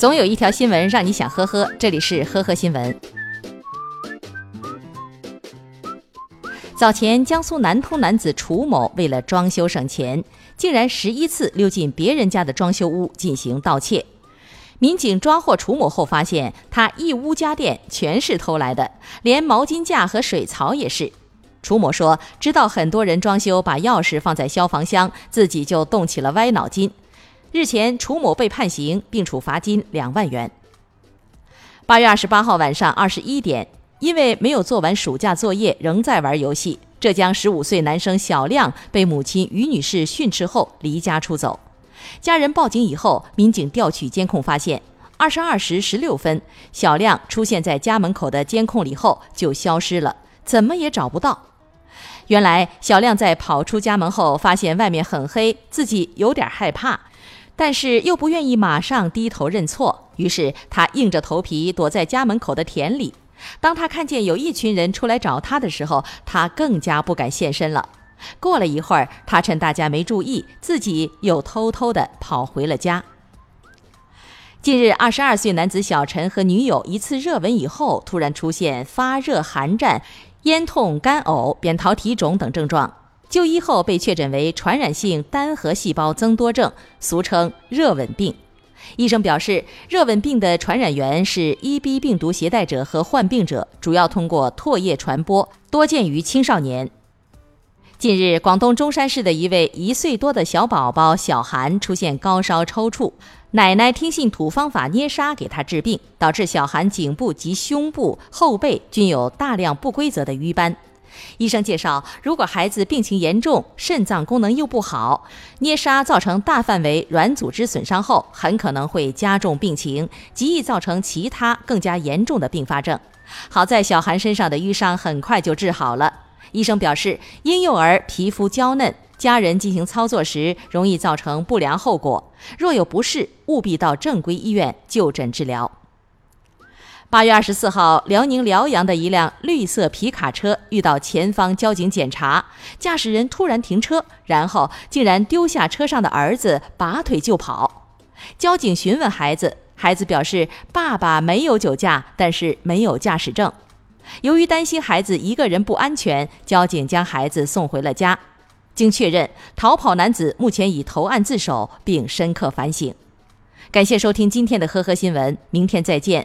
总有一条新闻让你想呵呵，这里是呵呵新闻。早前，江苏南通男子楚某为了装修省钱，竟然十一次溜进别人家的装修屋进行盗窃。民警抓获楚某后，发现他一屋家电全是偷来的，连毛巾架和水槽也是。楚某说：“知道很多人装修把钥匙放在消防箱，自己就动起了歪脑筋。”日前，楚某被判刑并处罚金两万元。八月二十八号晚上二十一点。因为没有做完暑假作业，仍在玩游戏，浙江十五岁男生小亮被母亲于女士训斥后离家出走。家人报警以后，民警调取监控发现，二十二时十六分，小亮出现在家门口的监控里后就消失了，怎么也找不到。原来，小亮在跑出家门后，发现外面很黑，自己有点害怕，但是又不愿意马上低头认错，于是他硬着头皮躲在家门口的田里。当他看见有一群人出来找他的时候，他更加不敢现身了。过了一会儿，他趁大家没注意，自己又偷偷地跑回了家。近日，二十二岁男子小陈和女友一次热吻以后，突然出现发热、寒战、咽痛、干呕、扁桃体肿等症状，就医后被确诊为传染性单核细胞增多症，俗称热吻病。医生表示，热吻病的传染源是 EB 病毒携带者和患病者，主要通过唾液传播，多见于青少年。近日，广东中山市的一位一岁多的小宝宝小韩出现高烧抽搐，奶奶听信土方法捏砂给他治病，导致小韩颈部及胸部、后背均有大量不规则的瘀斑。医生介绍，如果孩子病情严重，肾脏功能又不好，捏砂造成大范围软组织损伤后，很可能会加重病情，极易造成其他更加严重的并发症。好在小韩身上的淤伤很快就治好了。医生表示，婴幼儿皮肤娇嫩，家人进行操作时容易造成不良后果，若有不适，务必到正规医院就诊治疗。八月二十四号，辽宁辽阳的一辆绿色皮卡车遇到前方交警检查，驾驶人突然停车，然后竟然丢下车上的儿子，拔腿就跑。交警询问孩子，孩子表示爸爸没有酒驾，但是没有驾驶证。由于担心孩子一个人不安全，交警将孩子送回了家。经确认，逃跑男子目前已投案自首并深刻反省。感谢收听今天的呵呵新闻，明天再见。